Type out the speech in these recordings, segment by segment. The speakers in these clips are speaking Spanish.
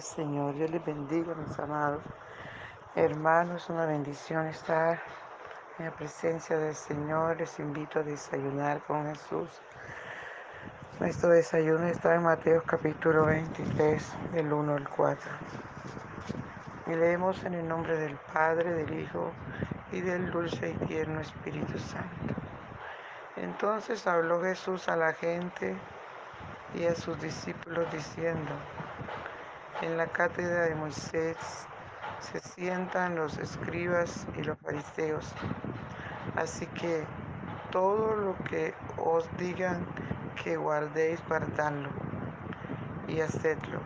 Señor. Dios les bendiga, mis amados hermanos. Una bendición estar en la presencia del Señor. Les invito a desayunar con Jesús. Nuestro desayuno está en Mateo capítulo 23, del 1 al 4. Y leemos en el nombre del Padre, del Hijo y del dulce y tierno Espíritu Santo. Entonces habló Jesús a la gente y a sus discípulos diciendo, en la cátedra de Moisés se sientan los escribas y los fariseos. Así que todo lo que os digan que guardéis, guardadlo y hacedlo.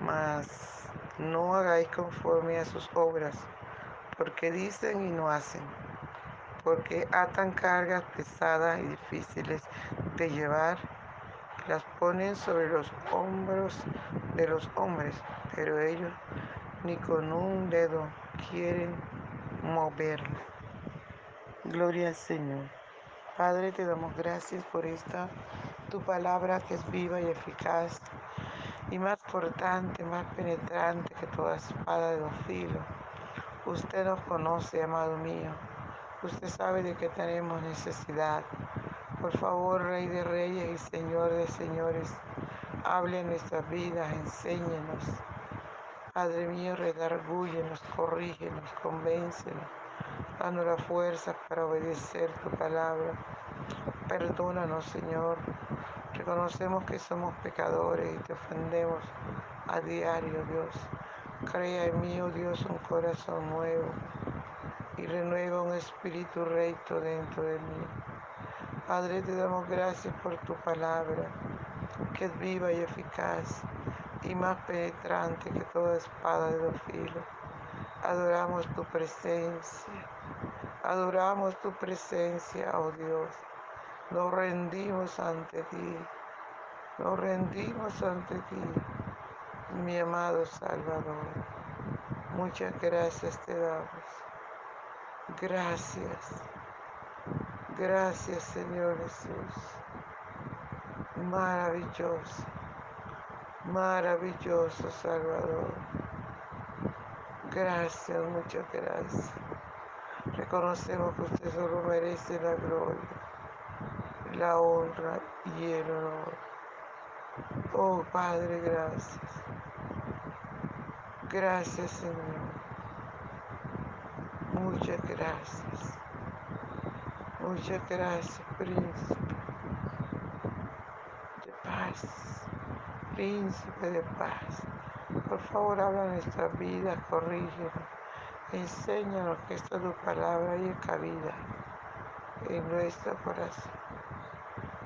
Mas no hagáis conforme a sus obras, porque dicen y no hacen. Porque atan cargas pesadas y difíciles de llevar las ponen sobre los hombros de los hombres, pero ellos ni con un dedo quieren moverlo. Gloria al Señor. Padre, te damos gracias por esta tu palabra que es viva y eficaz y más cortante, más penetrante que toda espada de dos filos. Usted nos conoce, amado mío. Usted sabe de qué tenemos necesidad. Por favor, Rey de Reyes y Señor de Señores, hable en nuestras vidas, enséñenos. Padre mío, redargúyenos, corrígenos, convéncenos, danos la fuerza para obedecer tu palabra. Perdónanos, Señor. Reconocemos que somos pecadores y te ofendemos a diario, Dios. Crea en mí, oh Dios, un corazón nuevo y renueva un espíritu recto dentro de mí. Padre, te damos gracias por tu palabra, que es viva y eficaz y más penetrante que toda espada de dos filos. Adoramos tu presencia, adoramos tu presencia, oh Dios. Nos rendimos ante ti, nos rendimos ante ti, mi amado Salvador. Muchas gracias te damos. Gracias. Gracias Señor Jesús. Maravilloso, maravilloso Salvador. Gracias, muchas gracias. Reconocemos que usted solo merece la gloria, la honra y el honor. Oh Padre, gracias. Gracias Señor. Muchas gracias. Muchas gracias, príncipe príncipe de paz. Por favor, habla nuestra vida, corrígenos, enséñanos que esta tu palabra haya cabida en nuestro corazón.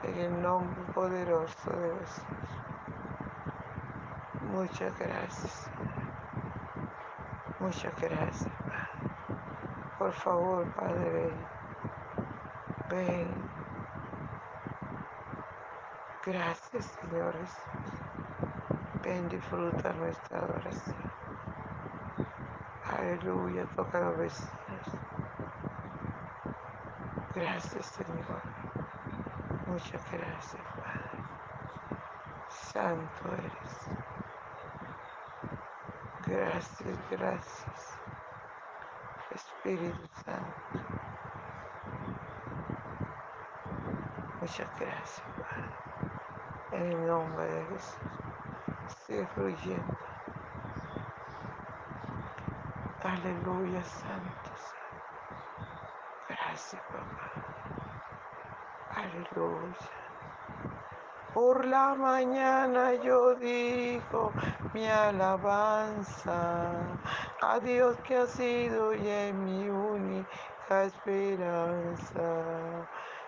En el nombre poderoso de Jesús. Muchas gracias, Muchas gracias, Padre. Por favor, Padre, ven. Gracias, Señor Jesús. Ven, disfruta nuestra adoración. Aleluya, toca los vecinos. Gracias, Señor. Muchas gracias, Padre. Santo eres. Gracias, gracias. Espíritu Santo. Muchas gracias, Padre. En el nombre de Jesús. Sigue fluyendo. Aleluya, Santo, Santo. Gracias, papá. Aleluya. Por la mañana yo digo mi alabanza a Dios que ha sido y es mi única esperanza.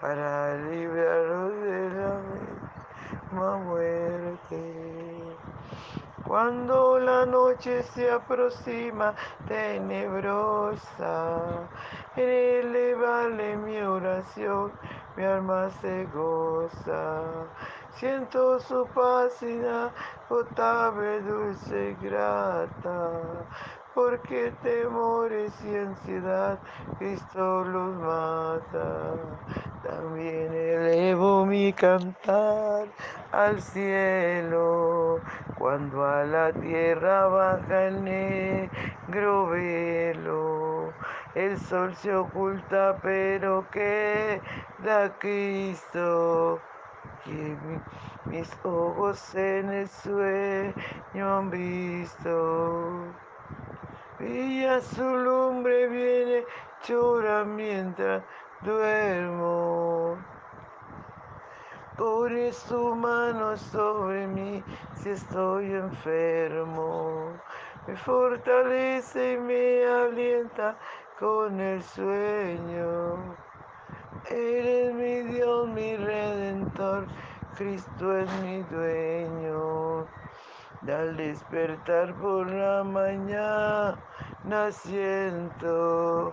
para librarnos de la misma muerte. Cuando la noche se aproxima tenebrosa, en él vale mi oración, mi alma se goza. Siento su paz inagotable, dulce grata, porque temores y ansiedad Cristo los mata. También elevo mi cantar al cielo, cuando a la tierra baja el negro velo. El sol se oculta, pero queda Cristo que mis ojos en el sueño han visto. Brilla su lumbre, viene, llora mientras duermo. Pone su mano sobre mí si estoy enfermo. Me fortalece y me alienta con el sueño. Eres mi Dios, mi redentor, Cristo es mi dueño. Al despertar por la mañana siento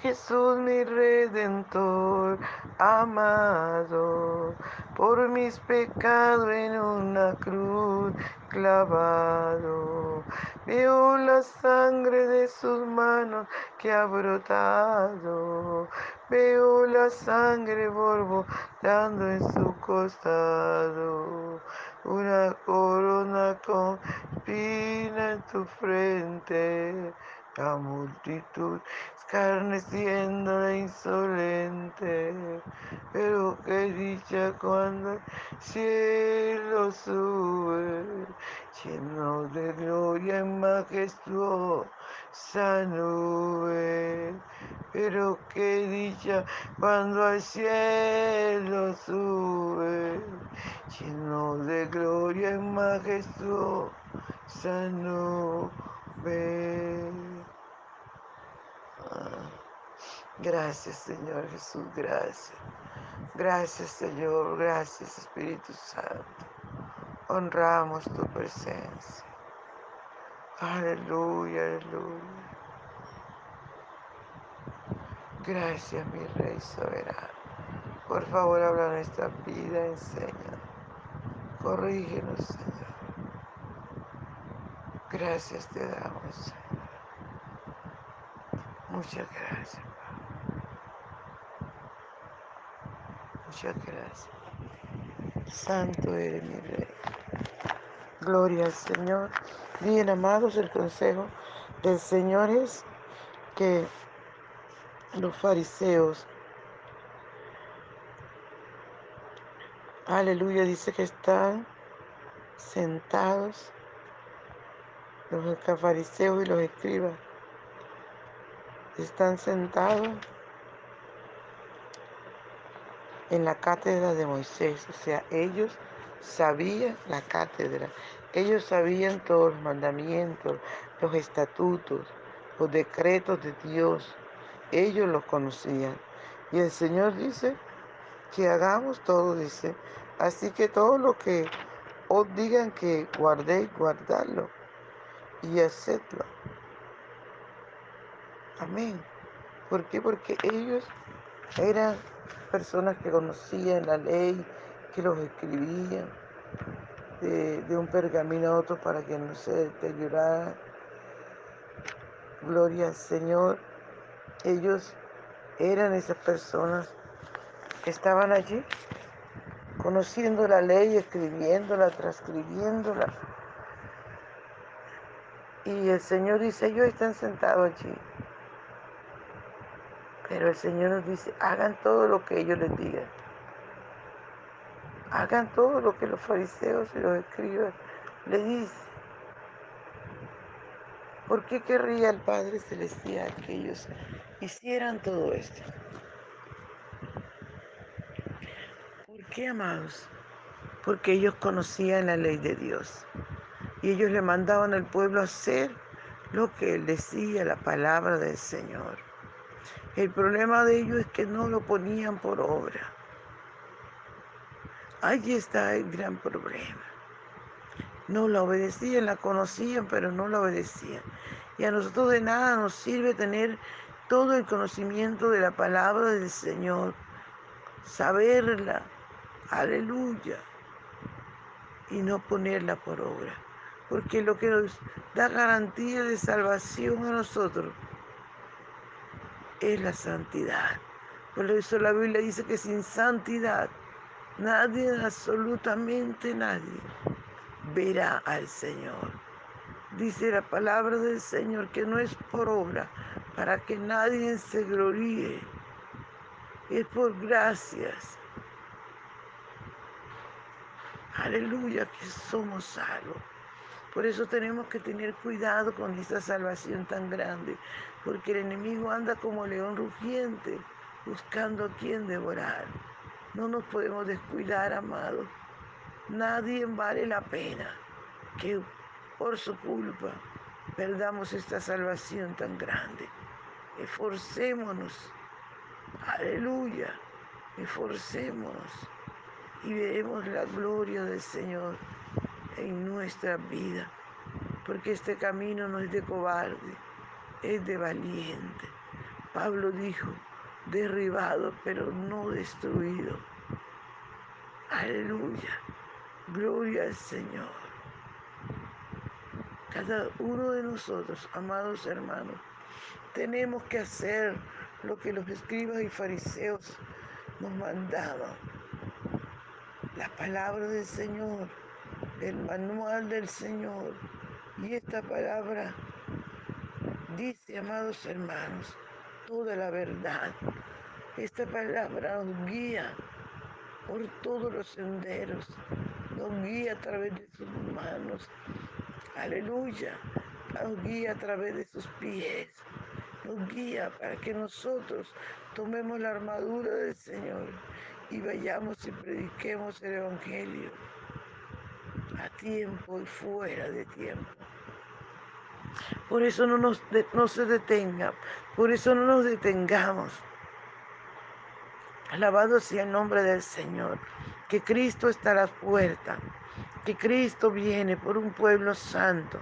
Jesús mi redentor amado, por mis pecados en una cruz clavado. Veo la sangre de sus manos que ha brotado. Veo la sangre borbotando en su costado. Una corona con espina en tu frente. La multitud escarneciendo la insolente, pero qué dicha cuando el cielo sube, lleno de gloria y majestuosa nube. Pero qué dicha cuando al cielo sube, lleno de gloria y majestuosa nube. Gracias Señor Jesús, gracias. Gracias Señor, gracias Espíritu Santo. Honramos tu presencia. Aleluya, aleluya. Gracias mi Rey soberano. Por favor habla nuestra vida, enseña. Corrígenos Señor. Gracias te damos Señor. Muchas gracias. Muchas gracias. Santo eres mi Rey. Gloria al Señor. Bien, amados, el consejo del Señor es que los fariseos, aleluya, dice que están sentados, los fariseos y los escribas, están sentados en la cátedra de Moisés. O sea, ellos sabían la cátedra, ellos sabían todos los mandamientos, los estatutos, los decretos de Dios. Ellos los conocían. Y el Señor dice que hagamos todo, dice. Así que todo lo que os digan que guardéis, guardarlo y hacedlo. Amén. ¿Por qué? Porque ellos eran personas que conocían la ley, que los escribían de, un pergamino a otro para que no se deteriorara. Gloria al Señor. Ellos eran esas personas que estaban allí conociendo la ley, escribiéndola, transcribiéndola. Y el Señor dice, ellos están sentados allí. Pero el Señor nos dice, hagan todo lo que ellos les digan. Hagan todo lo que los fariseos y los escribas les dicen. ¿Por qué querría el Padre Celestial que ellos hicieran todo esto. ¿Por qué, amados? Porque ellos conocían la ley de Dios y ellos le mandaban al pueblo hacer lo que él decía, la palabra del Señor. El problema de ellos es que no lo ponían por obra. Allí está el gran problema. No la obedecían, la conocían, pero no la obedecían. Y a nosotros de nada nos sirve tener todo el conocimiento de la palabra del Señor, saberla, aleluya, y no ponerla por obra. Porque lo que nos da garantía de salvación a nosotros es la santidad. Por eso la Biblia dice que sin santidad nadie, absolutamente nadie, verá al Señor. Dice la palabra del Señor que no es por obra, para que nadie se gloríe. Es por gracias. Aleluya que somos salvos. Por eso tenemos que tener cuidado con esta salvación tan grande, porque el enemigo anda como león rugiente, buscando a quien devorar. No nos podemos descuidar, amados. Nadie vale la pena que por su culpa perdamos esta salvación tan grande. Esforcémonos, aleluya, esforcémonos y veremos la gloria del Señor en nuestra vida, porque este camino no es de cobarde, es de valiente. Pablo dijo, derribado pero no destruido. Aleluya, gloria al Señor. Cada uno de nosotros, amados hermanos, tenemos que hacer lo que los escribas y fariseos nos mandaban. La palabra del Señor el manual del Señor. Y esta palabra dice, amados hermanos, toda la verdad. Esta palabra nos guía por todos los senderos, nos guía a través de sus manos. Aleluya, nos guía a través de sus pies, nos guía para que nosotros tomemos la armadura del Señor y vayamos y prediquemos el Evangelio a tiempo y fuera de tiempo. Por eso no, nos, no se detenga, por eso no nos detengamos. Alabado sea el nombre del Señor, que Cristo está a la puerta, que Cristo viene por un pueblo santo,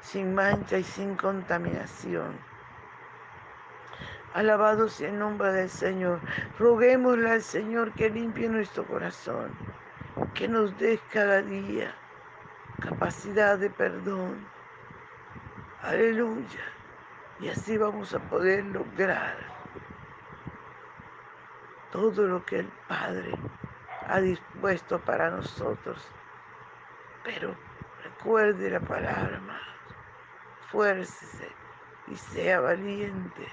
sin mancha y sin contaminación. Alabado sea el nombre del Señor. Roguémosle al Señor que limpie nuestro corazón, que nos dé cada día capacidad de perdón. Aleluya. Y así vamos a poder lograr todo lo que el Padre ha dispuesto para nosotros. Pero recuerde la palabra, más. Fuércese y sea valiente.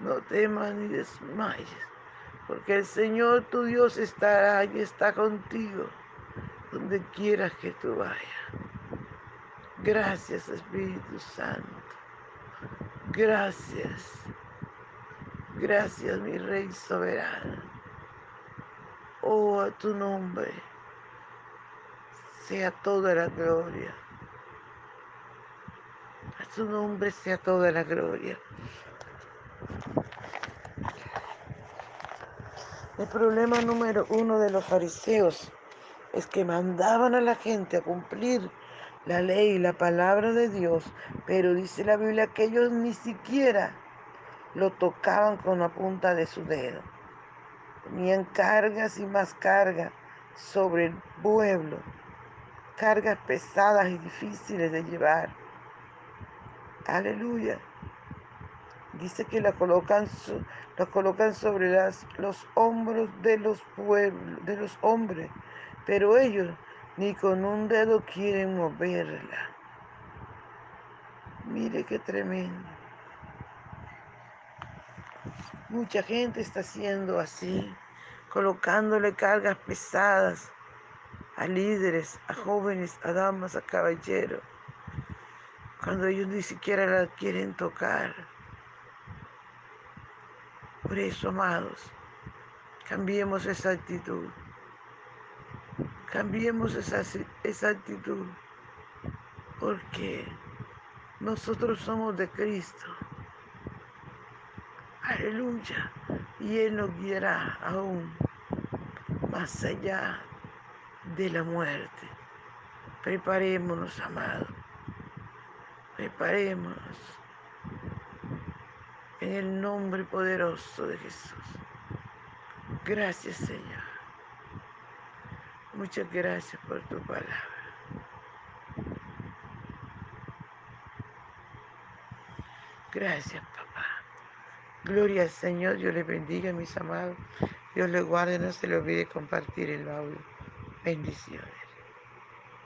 No temas ni desmayes, porque el Señor tu Dios estará y está contigo donde quieras que tú vayas. Gracias Espíritu Santo. Gracias. Gracias mi Rey soberano. Oh, a tu nombre sea toda la gloria. A tu nombre sea toda la gloria. El problema número uno de los fariseos es que mandaban a la gente a cumplir la ley y la palabra de Dios, pero dice la Biblia que ellos ni siquiera lo tocaban con la punta de su dedo. Tenían cargas y más cargas sobre el pueblo, cargas pesadas y difíciles de llevar. Aleluya. Dice que la colocan, colocan sobre los hombros de los pueblos, de los hombres, pero ellos ni con un dedo quieren moverla. Mire qué tremendo. Mucha gente está haciendo así, colocándole cargas pesadas a líderes, a jóvenes, a damas, a caballeros, cuando ellos ni siquiera la quieren tocar. Por eso, amados, cambiemos esa actitud. Cambiemos esa, esa actitud. Porque nosotros somos de Cristo. Aleluya. Y Él nos guiará aún más allá de la muerte. Preparémonos, amados. Preparémonos. En el nombre poderoso de Jesús. Gracias, Señor. Muchas gracias por tu palabra. Gracias, papá. Gloria al Señor. Dios les bendiga, mis amados. Dios les guarde. No se les olvide compartir el audio. Bendiciones.